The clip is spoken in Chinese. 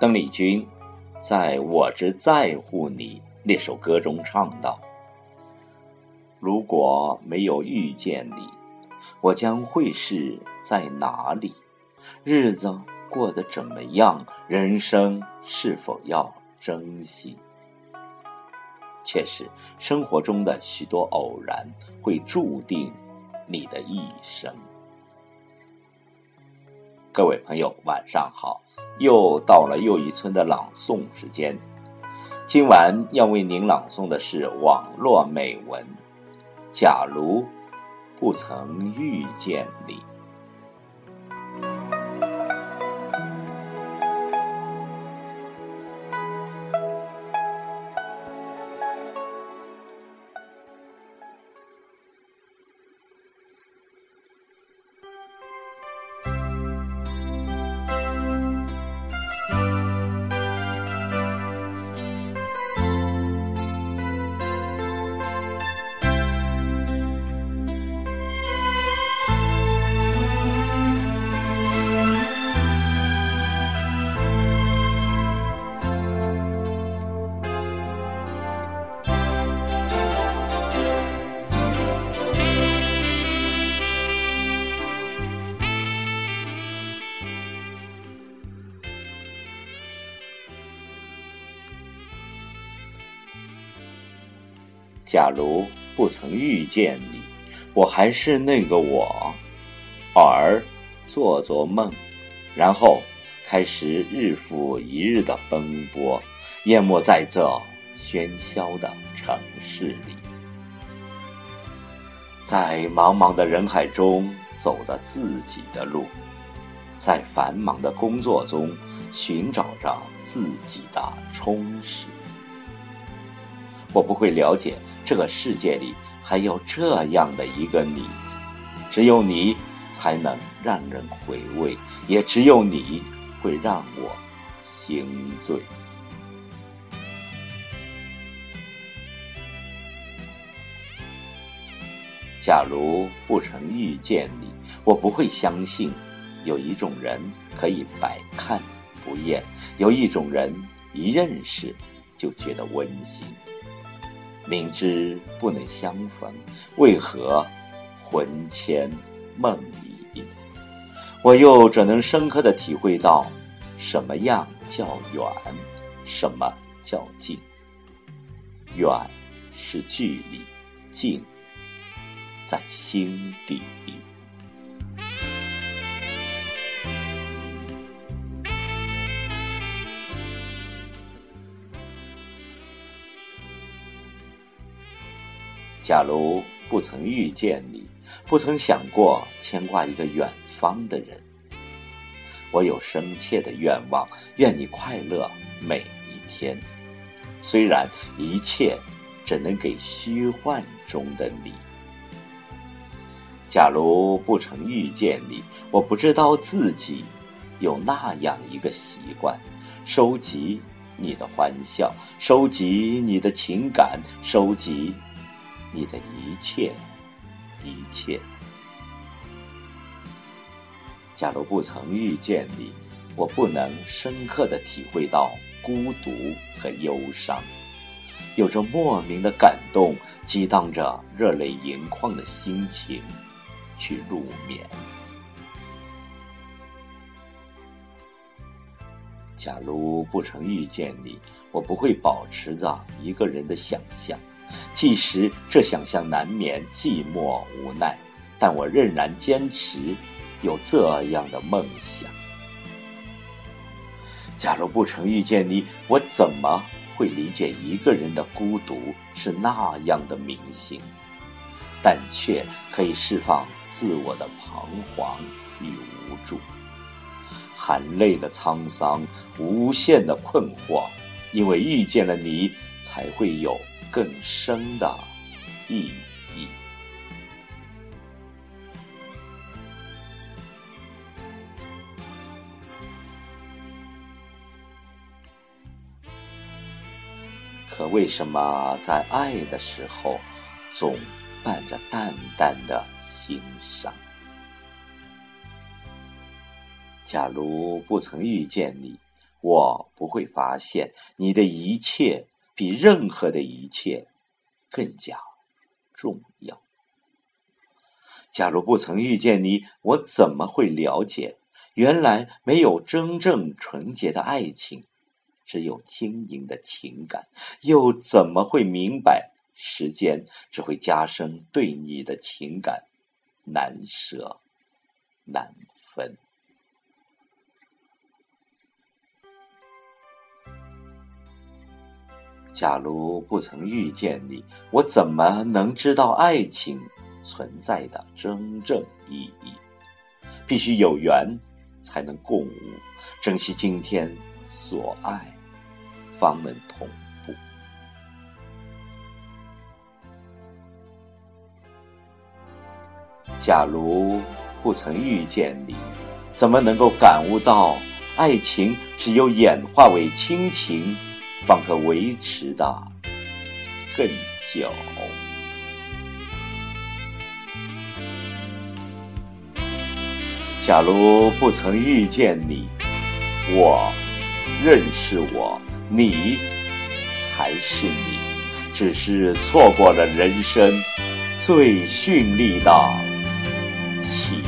邓丽君在我只在乎你那首歌中唱道：“如果没有遇见你，我将会是在哪里？日子过得怎么样？人生是否要珍惜？”确实，生活中的许多偶然会注定你的一生。各位朋友，晚上好！又到了又一村的朗诵时间。今晚要为您朗诵的是网络美文《假如不曾遇见你》。假如不曾遇见你，我还是那个我，偶尔做做梦，然后开始日复一日的奔波，淹没在这喧嚣的城市里，在茫茫的人海中走着自己的路，在繁忙的工作中寻找着自己的充实。我不会了解。这个世界里还有这样的一个你，只有你才能让人回味，也只有你会让我心醉。假如不曾遇见你，我不会相信有一种人可以百看不厌，有一种人一认识就觉得温馨。明知不能相逢，为何魂牵梦萦？我又怎能深刻的体会到什么样叫远，什么叫近？远是距离，近在心底。假如不曾遇见你，不曾想过牵挂一个远方的人，我有深切的愿望，愿你快乐每一天。虽然一切只能给虚幻中的你。假如不曾遇见你，我不知道自己有那样一个习惯：收集你的欢笑，收集你的情感，收集。你的一切，一切。假如不曾遇见你，我不能深刻的体会到孤独和忧伤，有着莫名的感动，激荡着热泪盈眶的心情去入眠。假如不曾遇见你，我不会保持着一个人的想象。即使这想象难免寂寞无奈，但我仍然坚持有这样的梦想。假如不曾遇见你，我怎么会理解一个人的孤独是那样的明显？但却可以释放自我的彷徨与无助，含泪的沧桑，无限的困惑，因为遇见了你，才会有。更深的意义。可为什么在爱的时候，总伴着淡淡的心伤？假如不曾遇见你，我不会发现你的一切比任何的一切更加重要。假如不曾遇见你，我怎么会了解？原来没有真正纯洁的爱情，只有经营的情感。又怎么会明白，时间只会加深对你的情感，难舍难分。假如不曾遇见你，我怎么能知道爱情存在的真正意义？必须有缘，才能共舞。珍惜今天所爱，方能同步。假如不曾遇见你，怎么能够感悟到爱情只有演化为亲情？方可维持的更久。假如不曾遇见你，我认识我，你还是你，只是错过了人生最绚丽的起。